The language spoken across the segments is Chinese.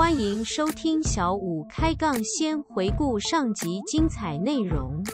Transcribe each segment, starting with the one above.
欢迎收听小五开杠，先回顾上集精彩内容。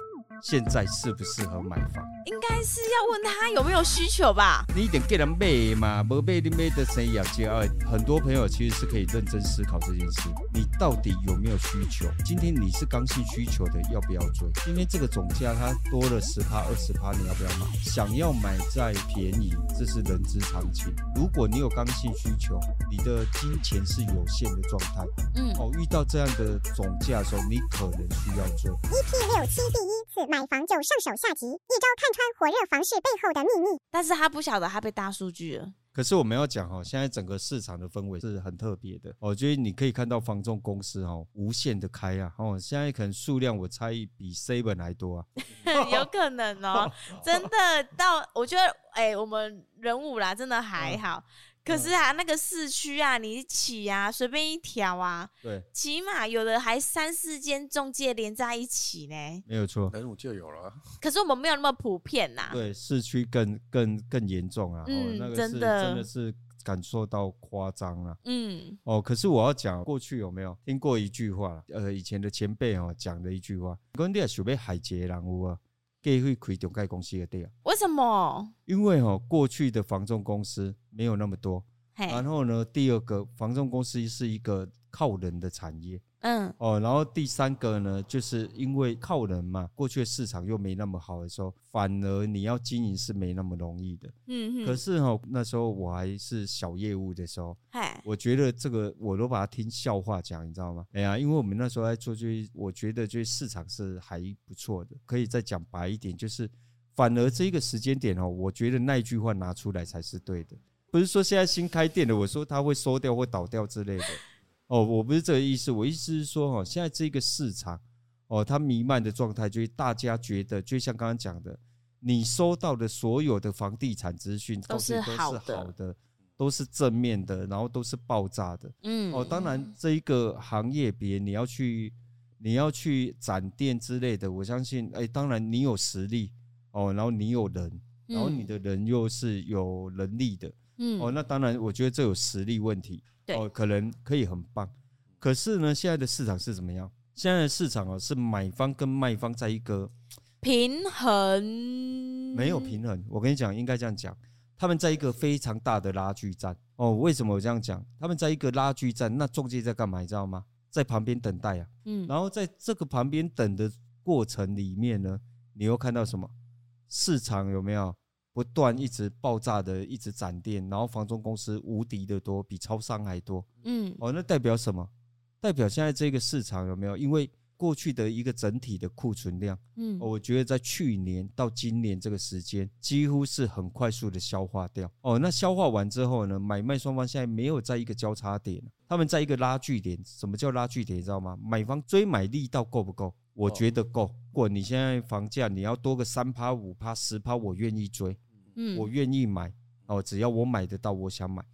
现在适不适合买房？应该是要问他有没有需求吧。你一点给人买嘛，没买你买的生意要接二。很多朋友其实是可以认真思考这件事：你到底有没有需求？今天你是刚性需求的，要不要追？因为这个总价它多了十趴二十趴，你要不要买？想要买再便宜，这是人之常情。如果你有刚性需求，你的金钱是有限的状态，嗯，哦，遇到这样的总价的时候，你可能需要追。EP 六七第一次买房就上手下集，一招看穿火热房市背后的秘密。但是他不晓得他被大数据了。可是我们要讲哦，现在整个市场的氛围是很特别的。我觉得你可以看到房仲公司哦，无限的开啊，哦，现在可能数量我猜比 Seven 还多啊，有可能哦，真的到我觉得哎、欸，我们人物啦，真的还好。嗯可是啊，那个市区啊，你起啊，随便一条啊，对，起码有的还三四间中介连在一起呢。没有错，南武就有了。可是我们没有那么普遍呐。对，市区更更更严重啊。嗯，哦、那个是真的真的是感受到夸张了。嗯。哦，可是我要讲，过去有没有听过一句话？呃，以前的前辈哦讲的一句话，讲你也想要海劫人物啊。可以会开中介公司的店，为什么？因为哈，过去的房仲公司没有那么多，然后呢，第二个房仲公司是一个靠人的产业。嗯哦，然后第三个呢，就是因为靠人嘛，过去的市场又没那么好的时候，反而你要经营是没那么容易的。嗯嗯。可是哈，那时候我还是小业务的时候，嗨，我觉得这个我都把它听笑话讲，你知道吗？哎呀，因为我们那时候在做，就我觉得就是市场是还不错的。可以再讲白一点，就是反而这个时间点哦，我觉得那一句话拿出来才是对的，不是说现在新开店的，我说它会收掉或倒掉之类的。哦，我不是这个意思，我意思是说，哈，现在这个市场，哦，它弥漫的状态，就是大家觉得，就像刚刚讲的，你收到的所有的房地产资讯都是好的，都是正面的，然后都是爆炸的。嗯，哦，当然这一个行业别你要去，你要去展店之类的，我相信，哎，当然你有实力，哦，然后你有人，然后你的人又是有能力的，嗯，哦，那当然，我觉得这有实力问题。哦，可能可以很棒，可是呢，现在的市场是怎么样？现在的市场哦，是买方跟卖方在一个平衡，没有平衡。我跟你讲，应该这样讲，他们在一个非常大的拉锯战。哦，为什么我这样讲？他们在一个拉锯战，那中介在干嘛？你知道吗？在旁边等待啊。嗯，然后在这个旁边等的过程里面呢，你又看到什么？市场有没有？不断一直爆炸的，一直展店，然后房中公司无敌的多，比超商还多。嗯，哦，那代表什么？代表现在这个市场有没有？因为过去的一个整体的库存量，嗯，我觉得在去年到今年这个时间，几乎是很快速的消化掉。哦，那消化完之后呢，买卖双方现在没有在一个交叉点，他们在一个拉锯点。什么叫拉锯点？你知道吗？买方追买力道够不够？我觉得够。如果你现在房价你要多个三趴、五趴、十趴，我愿意追。嗯，我愿意买哦，只要我买得到，我想买。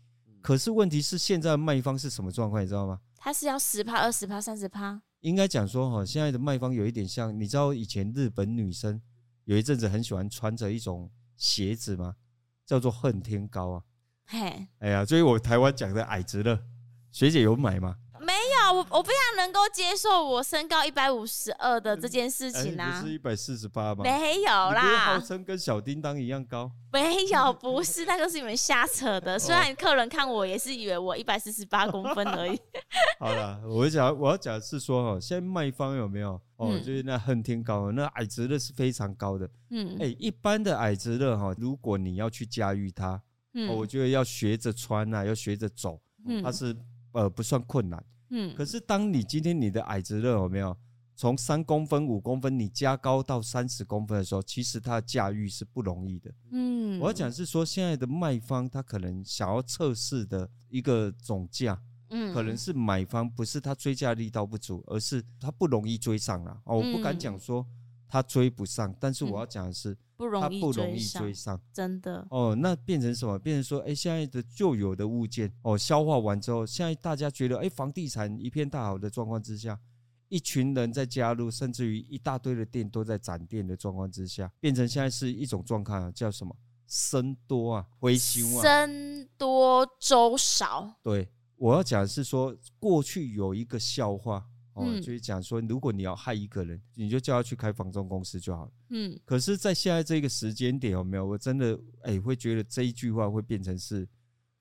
可是问题是，现在的卖方是什么状况，你知道吗？他是要十趴、二十趴、三十趴。应该讲说哈，现在的卖方有一点像，你知道以前日本女生有一阵子很喜欢穿着一种鞋子吗？叫做恨天高啊。嘿，哎呀，所以我台湾讲的矮子乐，学姐有买吗？我我非常能够接受我身高一百五十二的这件事情啊，不是一百四十八吗？没有啦，号称跟小叮当一样高。没有，不是，那个是你们瞎扯的。虽然客人看我也是以为我一百四十八公分而已。好了，我讲我要讲的是说哈，现在卖方有没有哦？就是那恨天高，那矮直的是非常高的。嗯，哎，一般的矮直的哈，如果你要去驾驭它，嗯，我觉得要学着穿啊，要学着走，嗯，它是呃不算困难。嗯，可是当你今天你的矮子热有没有从三公分、五公分，你加高到三十公分的时候，其实它的驾驭是不容易的。嗯，我要讲是说，现在的卖方他可能想要测试的一个总价，嗯，可能是买方不是他追价力道不足，而是他不容易追上了。哦，我不敢讲说他追不上，但是我要讲的是。他不容易追上，真的哦。那变成什么？变成说，哎，现在的旧有的物件哦，消化完之后，现在大家觉得，哎，房地产一片大好的状况之下，一群人在加入，甚至于一大堆的店都在展店的状况之下，变成现在是一种状况，叫什么？僧多啊，回修啊，僧多粥少。对，我要讲的是说，过去有一个笑话哦，就是讲说，如果你要害一个人，你就叫他去开房仲公司就好了。嗯，可是，在现在这个时间点，有没有？我真的哎，会觉得这一句话会变成是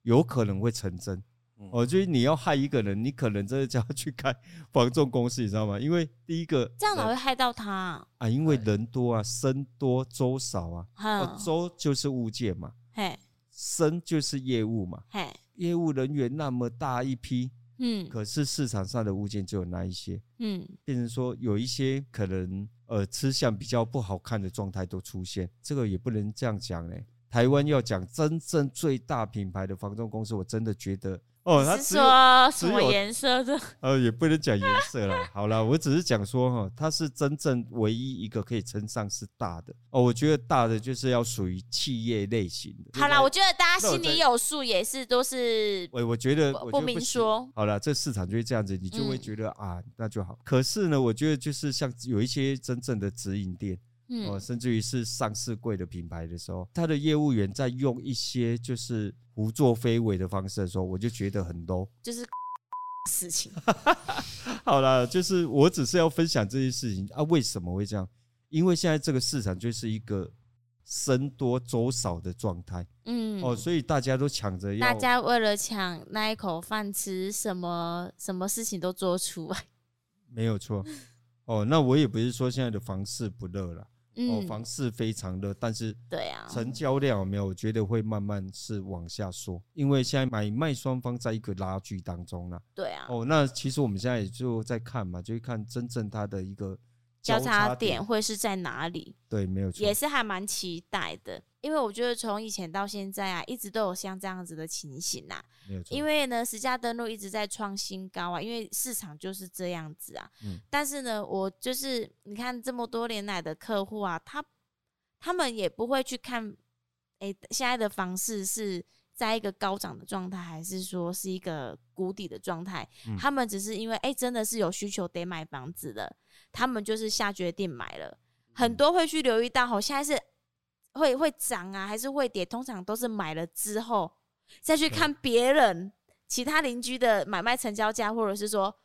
有可能会成真。哦，就是你要害一个人，你可能真的叫他去开房仲公司，你知道吗？因为第一个这样哪会害到他啊？啊，因为人多啊，僧多粥少啊。哦，粥就是物件嘛，嘿，僧就是业务嘛，嘿，业务人员那么大一批，嗯，可是市场上的物件就有那一些，嗯，变成说有一些可能呃吃相比较不好看的状态都出现，这个也不能这样讲嘞。台湾要讲真正最大品牌的房仲公司，我真的觉得。哦，他是说什么颜色的？呃，也不能讲颜色了。好了，我只是讲说哈，它是真正唯一一个可以称上是大的。哦，我觉得大的就是要属于企业类型的。好了，我觉得大家心里有数，也是都是。我我觉得不明说。好了，这市场就是这样子，你就会觉得啊，那就好。可是呢，我觉得就是像有一些真正的直营店。哦，甚至于是上市柜的品牌的时候，他的业务员在用一些就是胡作非为的方式的时候，我就觉得很 low，就是 事情。好了，就是我只是要分享这些事情啊，为什么会这样？因为现在这个市场就是一个僧多粥少的状态，嗯，哦，所以大家都抢着要，大家为了抢那一口饭吃，什么什么事情都做出来，没有错。哦，那我也不是说现在的房市不热了。哦，房市非常热，但是对啊，成交量有没有？我觉得会慢慢是往下缩，因为现在买卖双方在一个拉锯当中了。对啊。哦，那其实我们现在也就在看嘛，就看真正它的一个交叉点会是在哪里。对，没有错。也是还蛮期待的。因为我觉得从以前到现在啊，一直都有像这样子的情形呐。没有错。因为呢，实价登录一直在创新高啊，因为市场就是这样子啊。嗯。但是呢，我就是你看这么多年来的客户啊，他他们也不会去看，哎，现在的房市是在一个高涨的状态，还是说是一个谷底的状态？嗯。他们只是因为哎，真的是有需求得买房子的，他们就是下决定买了。很多会去留意到，好，现在是。会会涨啊，还是会跌？通常都是买了之后再去看别人其他邻居的买卖成交价，或者是说，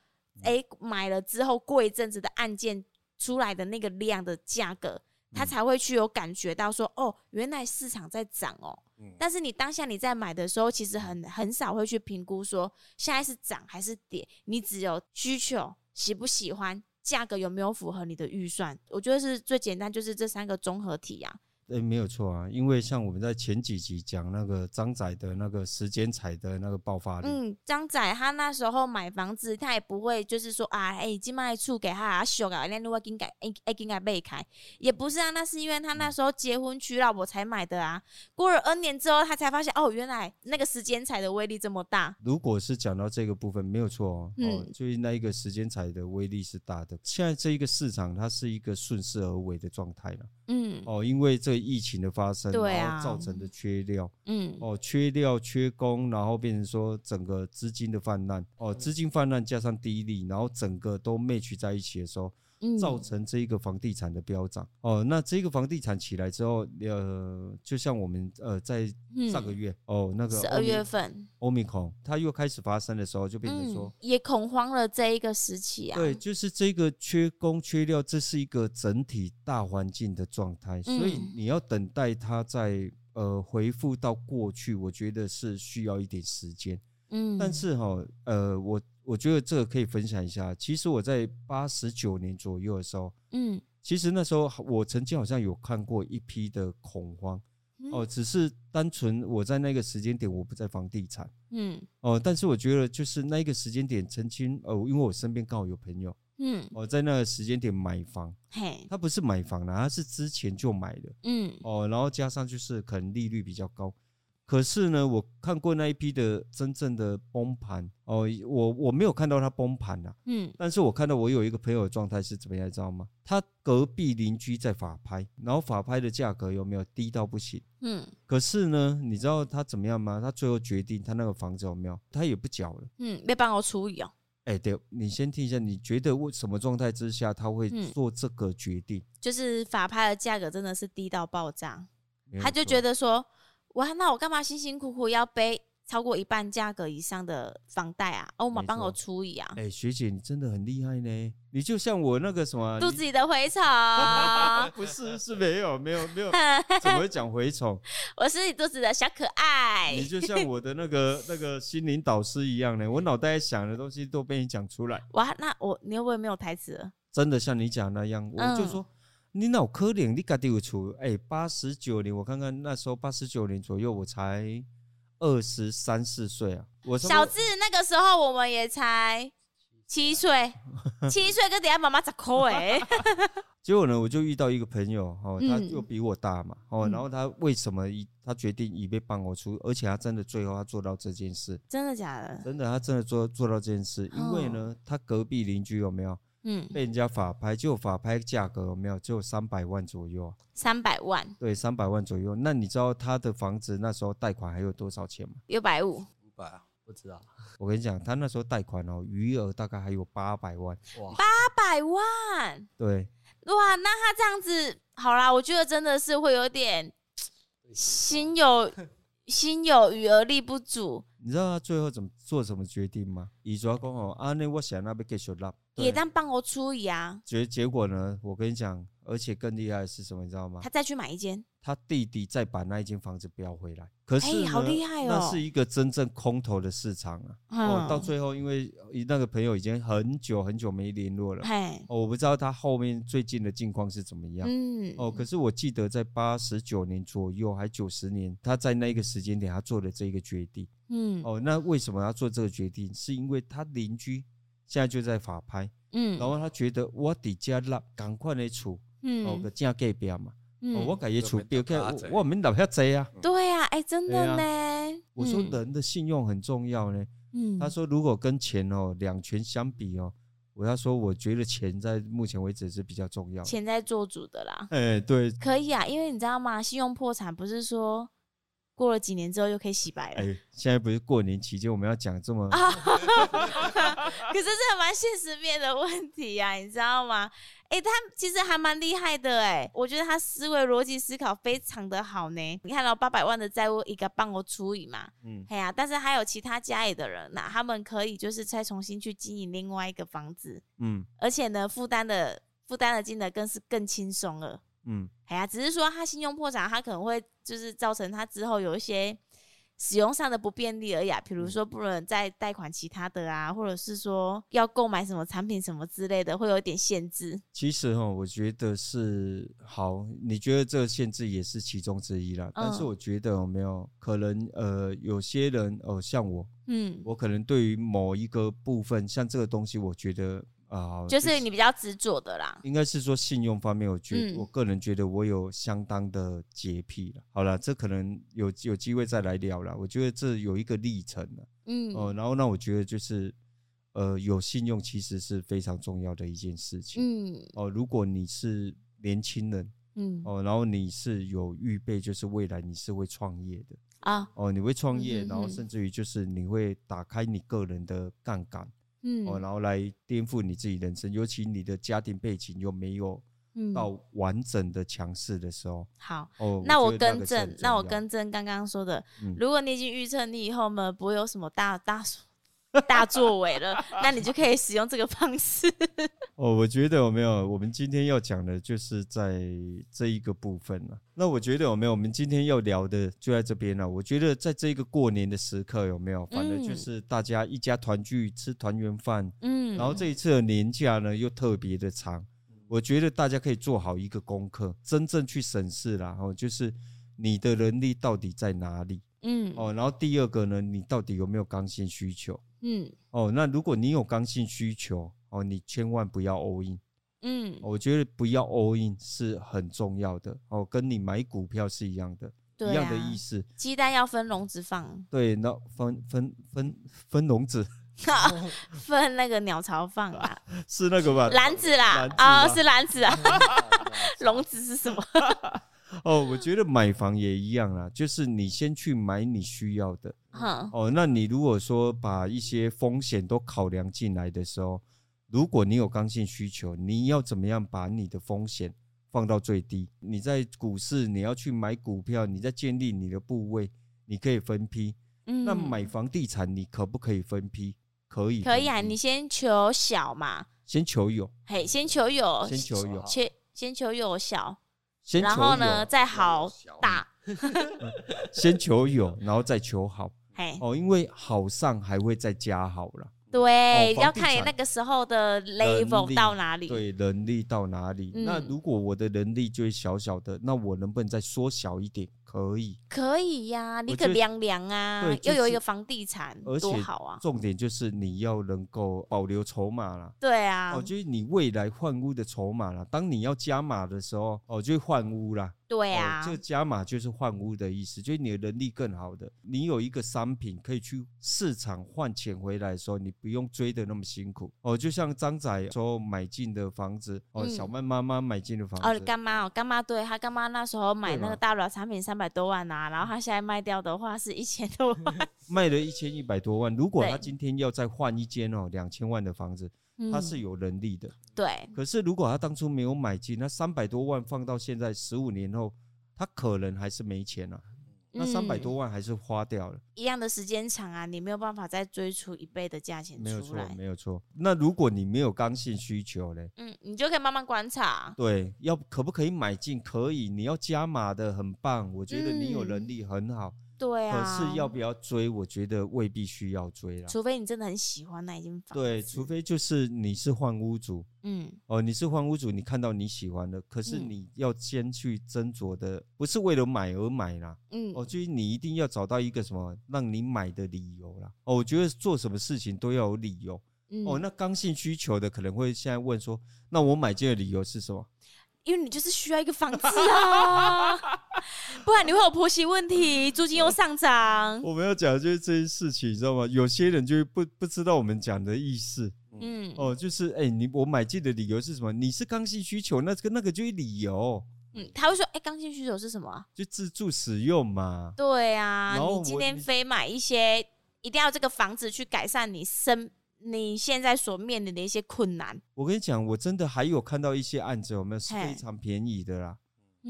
哎，买了之后过一阵子的案件出来的那个量的价格，他才会去有感觉到说，哦，原来市场在涨哦。但是你当下你在买的时候，其实很很少会去评估说现在是涨还是跌，你只有需求喜不喜欢，价格有没有符合你的预算。我觉得是最简单，就是这三个综合体呀。对，没有错啊，因为像我们在前几集讲那个张仔的那个时间踩的那个爆发力，嗯，张仔他那时候买房子，他也不会就是说啊，哎，今麦出给他啊修改，那如果给改，哎哎给改备开，也不是啊，那是因为他那时候结婚娶老婆才买的啊，过了 N 年之后，他才发现哦，原来那个时间踩的威力这么大。如果是讲到这个部分，没有错哦，嗯、哦，就是那一个时间财的威力是大的。现在这一个市场，它是一个顺势而为的状态了。嗯，哦，因为这个疫情的发生，然后造成的缺料，嗯，哦，缺料、缺工，然后变成说整个资金的泛滥，哦，资金泛滥加上低利，然后整个都 match 在一起的时候。造成这一个房地产的飙涨。哦，那这个房地产起来之后，呃，就像我们呃在上个月、嗯、哦那个十二月份欧米孔它又开始发生的时候，就变成说、嗯、也恐慌了这一个时期啊。对，就是这个缺工缺料，这是一个整体大环境的状态，所以你要等待它再呃回复到过去，我觉得是需要一点时间。嗯，但是哈呃我。我觉得这个可以分享一下。其实我在八十九年左右的时候，嗯，其实那时候我曾经好像有看过一批的恐慌，哦，只是单纯我在那个时间点我不在房地产，嗯，哦，但是我觉得就是那个时间点曾经，呃，因为我身边刚好有朋友，嗯，哦在那个时间点买房，嘿，他不是买房啦，他是之前就买的，嗯，哦，然后加上就是可能利率比较高。可是呢，我看过那一批的真正的崩盘哦，我我没有看到它崩盘呐，嗯，但是我看到我有一个朋友的状态是怎么样，你知道吗？他隔壁邻居在法拍，然后法拍的价格有没有低到不行？嗯，可是呢，你知道他怎么样吗？他最后决定他那个房子有没有，他也不缴了，嗯，没办法处理哦。哎，对，你先听一下，你觉得为什么状态之下他会做这个决定？就是法拍的价格真的是低到爆炸，他就觉得说。哇，那我干嘛辛辛苦苦要背超过一半价格以上的房贷啊，欧玛帮我出一啊。哎、欸，学姐你真的很厉害呢，你就像我那个什么肚子里的蛔虫，不是是没有没有没有，怎么会讲蛔虫？我是你肚子的小可爱。你就像我的那个那个心灵导师一样呢，我脑袋想的东西都被你讲出来。哇，那我你会不会没有台词？真的像你讲那样，我就说。嗯你脑壳灵，你家己有厝？哎，八十九年，我看看那时候八十九年左右，我才二十三四岁啊。我小智那个时候我们也才七岁，七岁跟等下妈妈十块哎。结果呢，我就遇到一个朋友，哦，他就比我大嘛，哦，然后他为什么一他决定一被帮我出，而且他真的最后他做到这件事，真的假的？真的，他真的做做到这件事，因为呢，他隔壁邻居有没有？嗯，被人家法拍，就法拍价格有没有？就三百万左右。三百万，对，三百万左右。那你知道他的房子那时候贷款还有多少钱吗？六百五，五百啊？不知道。我跟你讲，他那时候贷款哦，余额大概还有八百万。哇，八百万？对。哇，那他这样子，好啦，我觉得真的是会有点心有 心有余而力不足。你知道他最后怎么做什么决定吗？伊说讲哦，啊，那我想那边继续拉。也当帮我处理啊。结结果呢？我跟你讲，而且更厉害的是什么？你知道吗？他再去买一间，他弟弟再把那一间房子标回来。可是，好厉害哦！那是一个真正空头的市场啊。哦，到最后，因为那个朋友已经很久很久没联络了。哦，我不知道他后面最近的境况是怎么样。嗯。哦，可是我记得在八十九年左右，还九十年，他在那个时间点，他做了这个决定。嗯。哦，那为什么要做这个决定？是因为他邻居。现在就在法拍，嗯，然后他觉得我底家立赶快来处，嗯，哦个正隔壁嘛，嗯，我改业处标开，我们老要贼啊，对啊，哎，真的呢，我说人的信用很重要呢，嗯，他说如果跟钱哦两权相比哦，我要说我觉得钱在目前为止是比较重要，钱在做主的啦，哎，对，可以啊，因为你知道吗？信用破产不是说。过了几年之后又可以洗白了。哎，现在不是过年期间，我们要讲这么，可是这蛮现实面的问题呀，你知道吗？哎，他其实还蛮厉害的哎，我觉得他思维逻辑思考非常的好呢。你看到八百万的债务一个帮我处理嘛，嗯，哎呀，但是还有其他家里的人，那他们可以就是再重新去经营另外一个房子，嗯，而且呢，负担的负担的金额更是更轻松了。嗯，哎呀，只是说他信用破产，他可能会就是造成他之后有一些使用上的不便利而已啊，比如说不能再贷款其他的啊，或者是说要购买什么产品什么之类的，会有点限制。其实哈，我觉得是好，你觉得这个限制也是其中之一啦。但是我觉得有没有可能，呃，有些人哦，像我，嗯，我可能对于某一个部分，像这个东西，我觉得。啊，就是你比较执着的啦。应该是说信用方面，我觉我个人觉得我有相当的洁癖了。好了，这可能有有机会再来聊了。我觉得这有一个历程了。嗯，哦、呃，然后那我觉得就是，呃，有信用其实是非常重要的一件事情。嗯，哦、呃，如果你是年轻人，嗯，哦、呃，然后你是有预备，就是未来你是会创业的啊，哦、呃，你会创业，然后甚至于就是你会打开你个人的杠杆。嗯，哦，然后来颠覆你自己人生，尤其你的家庭背景又没有到完整的强势的时候。好，哦，那我更正，那我更正刚刚说的，如果你已经预测你以后呢不会有什么大大。大作为了，那你就可以使用这个方式。哦，我觉得有没有？我们今天要讲的就是在这一个部分了。那我觉得有没有？我们今天要聊的就在这边了。我觉得在这个过年的时刻有没有？反正就是大家一家团聚吃团圆饭。嗯。然后这一次的年假呢又特别的长，我觉得大家可以做好一个功课，真正去审视啦。哦，就是你的能力到底在哪里？嗯。哦，然后第二个呢，你到底有没有刚性需求？嗯，哦，那如果你有刚性需求，哦，你千万不要 all in。嗯，我觉得不要 all in 是很重要的，哦，跟你买股票是一样的，一样的意思。鸡蛋要分笼子放。对，那分分分分笼子，分那个鸟巢放啊，是那个吧？篮子啦，啊，哦，是篮子啊，笼子是什么？哦，我觉得买房也一样啦，就是你先去买你需要的。嗯、哦，那你如果说把一些风险都考量进来的时候，如果你有刚性需求，你要怎么样把你的风险放到最低？你在股市你要去买股票，你在建立你的部位，你可以分批。嗯，那买房地产你可不可以分批？可以，可以啊。你先求小嘛，先求有，嘿，先求有，先求有，先先求有小，先求有，然后呢再好大，先求有，然后再求好，嘿，哦，因为好上还会再加好了。对，要看你那个时候的 level 到哪里，对，能力到哪里。嗯、那如果我的能力就小小的，那我能不能再缩小一点？可以，可以呀、啊，你可凉凉啊，对，又有一个房地产，多好啊！重点就是你要能够保留筹码啦。对啊，哦，就是你未来换屋的筹码啦。当你要加码的时候，哦，就换屋啦。对啊，这个加码就是换屋的意思，就是你的能力更好的，你有一个商品可以去市场换钱回来的时候，你不用追的那么辛苦。哦，就像张仔说买进的房子，哦，小曼妈妈买进的房子，哦，干妈哦，干妈对他干妈那时候买那个大楼产品三百多万啊，然后他现在卖掉的话是一千多万，卖了一千一百多万。如果他今天要再换一间哦两千万的房子。他是有能力的，嗯、对。可是如果他当初没有买进，那三百多万放到现在十五年后，他可能还是没钱了、啊。那三百多万还是花掉了。嗯、一样的时间长啊，你没有办法再追出一倍的价钱出来。没有错，没有错。那如果你没有刚性需求嘞？嗯，你就可以慢慢观察。对，要可不可以买进？可以，你要加码的很棒。我觉得你有能力很好。嗯对啊，可是要不要追？我觉得未必需要追了。除非你真的很喜欢那一间房。对，除非就是你是换屋主，嗯，哦，你是换屋主，你看到你喜欢的，可是你要先去斟酌的，不是为了买而买啦，嗯，哦，就是你一定要找到一个什么让你买的理由啦。哦，我觉得做什么事情都要有理由。嗯，哦，那刚性需求的可能会现在问说，那我买这个理由是什么？因为你就是需要一个房子啊，不然你会有婆媳问题，租金又上涨。我们要讲的就是这些事情，你知道吗？有些人就不不知道我们讲的意思。嗯，哦，就是哎、欸，你我买进的理由是什么？你是刚性需求，那个那个就是理由。嗯，他会说，哎、欸，刚性需求是什么？就自住使用嘛。对啊，你今天非买一些，一定要这个房子去改善你生。你现在所面临的一些困难，我跟你讲，我真的还有看到一些案子，有没有是非常便宜的啦？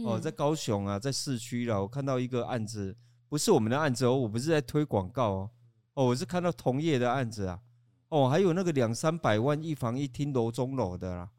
哦，在高雄啊，在市区啦，我看到一个案子，不是我们的案子哦，我不是在推广告哦，哦，我是看到同业的案子啊，哦，还有那个两三百万一房一厅楼中楼的啦，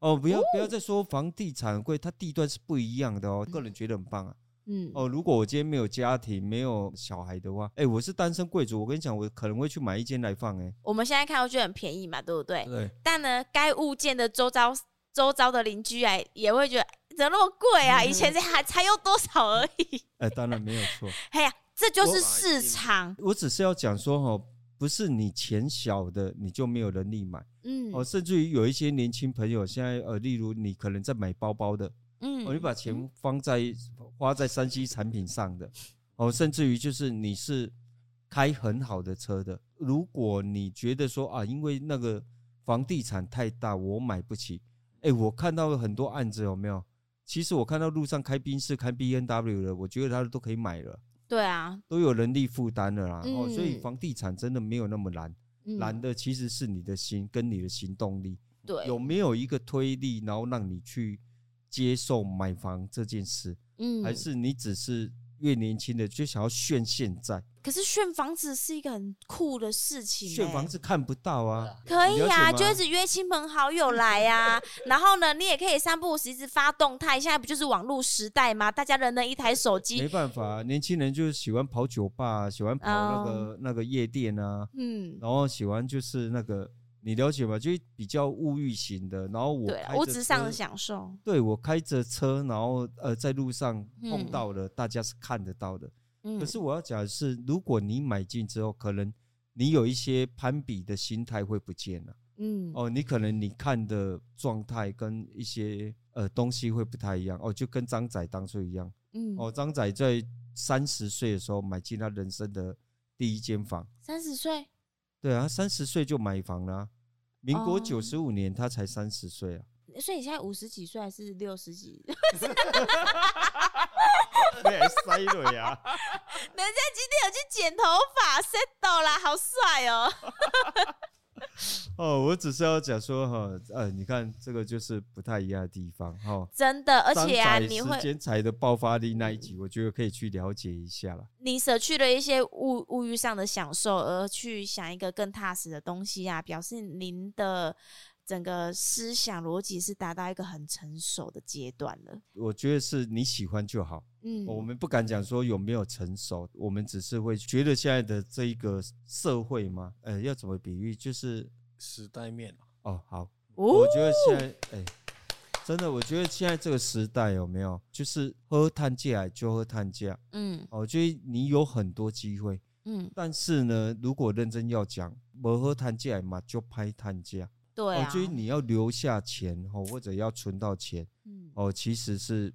哦，不要不要再说房地产贵，它地段是不一样的哦，个人觉得很棒啊。嗯哦，如果我今天没有家庭，没有小孩的话，哎、欸，我是单身贵族，我跟你讲，我可能会去买一间来放、欸。哎，我们现在看到就很便宜嘛，对不对？对。但呢，该物件的周遭周遭的邻居哎，也会觉得怎么那么贵啊？以前这还才用多少而已。哎、欸，当然没有错。哎呀，这就是市场。我，我只是要讲说哈，不是你钱小的你就没有能力买。嗯。哦，甚至于有一些年轻朋友现在呃，例如你可能在买包包的。嗯，哦，你把钱放在花在三 C 产品上的，哦，甚至于就是你是开很好的车的，如果你觉得说啊，因为那个房地产太大，我买不起。哎，我看到了很多案子，有没有？其实我看到路上开宾士、开 B N W 的，我觉得他都可以买了。对啊，都有能力负担了啦。哦，所以房地产真的没有那么难，难的其实是你的心跟你的行动力。对，有没有一个推力，然后让你去。接受买房这件事，嗯，还是你只是越年轻的就想要炫现在？可是炫房子是一个很酷的事情，欸，炫房子看不到啊。可以啊，就一直约亲朋好友来呀，啊。然后呢，你也可以三不五时一直发动态。现在不就是网络时代吗？大家人人一台手机。没办法，年轻人就是喜欢跑酒吧，喜欢跑那个、哦、那个夜店啊，嗯，然后喜欢就是那个。你了解吗？就比较物欲型的，然后我对物质上的享受。对，我开着车，然后呃在路上碰到了，大家是看得到的。嗯。可是我要讲的是，如果你买进之后，可能你有一些攀比的心态会不见了。嗯。哦，你可能你看的状态跟一些呃东西会不太一样。哦，就跟张仔当初一样。嗯。哦，张仔在三十岁的时候买进他人生的第一间房。三十岁。对啊，三十岁就买房了啊。民国九十五年，他才三十岁啊。所以你现在五十几岁还是六十几？没塞了呀。人家今天有去剪头发，settle 啦，好帅哦。哦，我只是要讲说哈，呃，你看这个就是不太一样的地方哈。真的，而且啊，你会时间财的爆发力那一集，我觉得可以去了解一下了。你舍去了一些物物欲上的享受，而去想一个更踏实的东西啊，表示您的。整个思想逻辑是达到一个很成熟的阶段了。我觉得是你喜欢就好。嗯，我们不敢讲说有没有成熟，我们只是会觉得现在的这一个社会嘛，呃，要怎么比喻？就是时代面哦，好，哦、我觉得现在，哎，真的，我觉得现在这个时代有没有，就是喝碳价就喝碳价。嗯，我觉得你有很多机会。嗯，但是呢，如果认真要讲，不喝碳价嘛，就拍碳价。对啊，所以你要留下钱哦，或者要存到钱，嗯，哦，其实是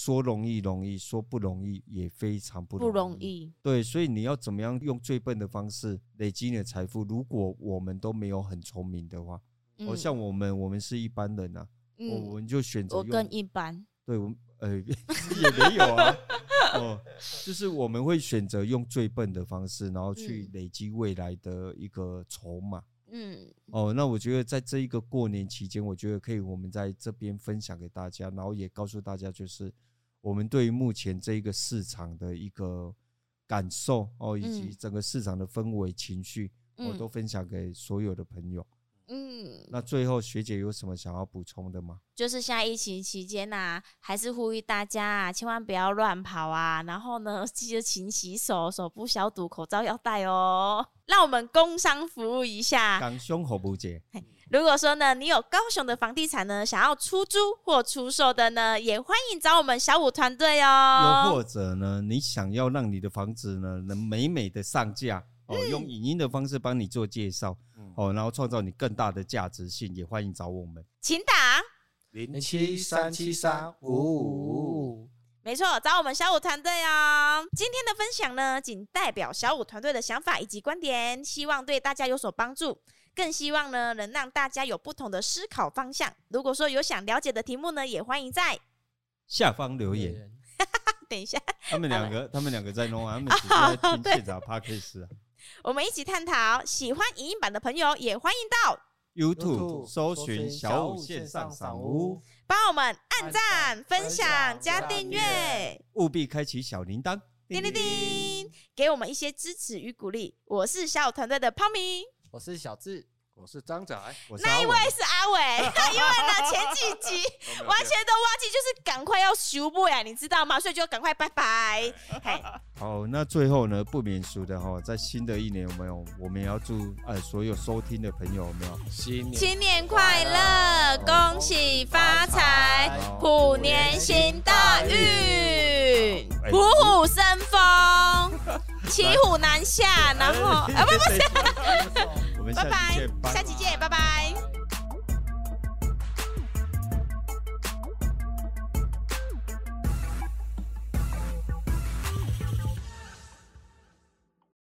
说容易容易，说不容易也非常不容易。不容易。对，所以你要怎么样用最笨的方式累积你的财富？如果我们都没有很聪明的话，哦，像我们，我们是一般人呐，我们就选择用。我跟一般。对，我呃也没有啊，哦，就是我们会选择用最笨的方式，然后去累积未来的一个筹码。嗯，哦，那我觉得在这一个过年期间，我觉得可以我们在这边分享给大家，然后也告诉大家，就是我们对于目前这一个市场的一个感受哦，以及整个市场的氛围情绪，我都分享给所有的朋友。嗯，那最后学姐有什么想要补充的吗？就是现在疫情期间呐、啊，还是呼吁大家啊，千万不要乱跑啊，然后呢，记得勤洗手，手部消毒，口罩要戴哦。让我们工商服务一下，港胸口不姐。如果说呢，你有高雄的房地产呢，想要出租或出售的呢，也欢迎找我们小五团队哦。又或者呢，你想要让你的房子呢，能美美的上架。哦，用影音的方式帮你做介绍，嗯、哦，然后创造你更大的价值性，也欢迎找我们，请打零七三七三五五五，没错，找我们小五团队哦。今天的分享呢，仅代表小五团队的想法以及观点，希望对大家有所帮助，更希望呢，能让大家有不同的思考方向。如果说有想了解的题目呢，也欢迎在下方留言。等一下，他们两个，他们两个在弄啊，他们直接在听现场 Podcast 啊。我们一起探讨，喜欢影音版的朋友也欢迎到 YouTube 搜寻小五线上赏屋，帮我们按赞、分享、加订阅，务必开启小铃铛，叮叮叮，给我们一些支持与鼓励。我是小五团队的泡米，我是小智。我是张仔，那一位是阿伟，因为呢前几集完全都忘记，就是赶快要熟不呀，你知道吗？所以就赶快拜拜。好，那最后呢不免俗的哈，在新的一年有没有？我们也要祝呃所有收听的朋友有没有新年新年快乐，恭喜发财，虎年行大运，虎虎生风，骑虎难下，然后啊不不是。我们下期见，拜拜。下期见，拜拜。